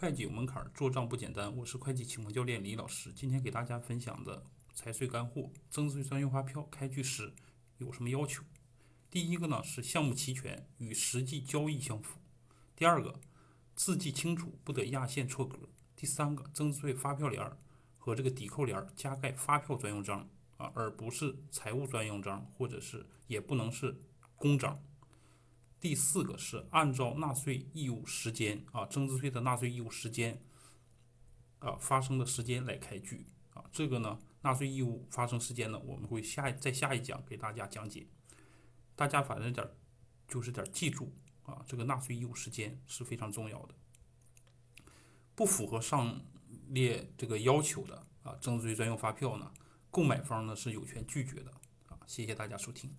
会计有门槛，做账不简单。我是会计启蒙教练李老师，今天给大家分享的财税干货：增值税专用发票开具时有什么要求？第一个呢是项目齐全，与实际交易相符；第二个，字迹清楚，不得压线错格；第三个，增值税发票联和这个抵扣联加盖发票专用章啊，而不是财务专用章，或者是也不能是公章。第四个是按照纳税义务时间啊，增值税的纳税义务时间啊发生的时间来开具啊，这个呢，纳税义务发生时间呢，我们会下在下一讲给大家讲解。大家反正点就是点记住啊，这个纳税义务时间是非常重要的。不符合上列这个要求的啊，增值税专用发票呢，购买方呢是有权拒绝的啊。谢谢大家收听。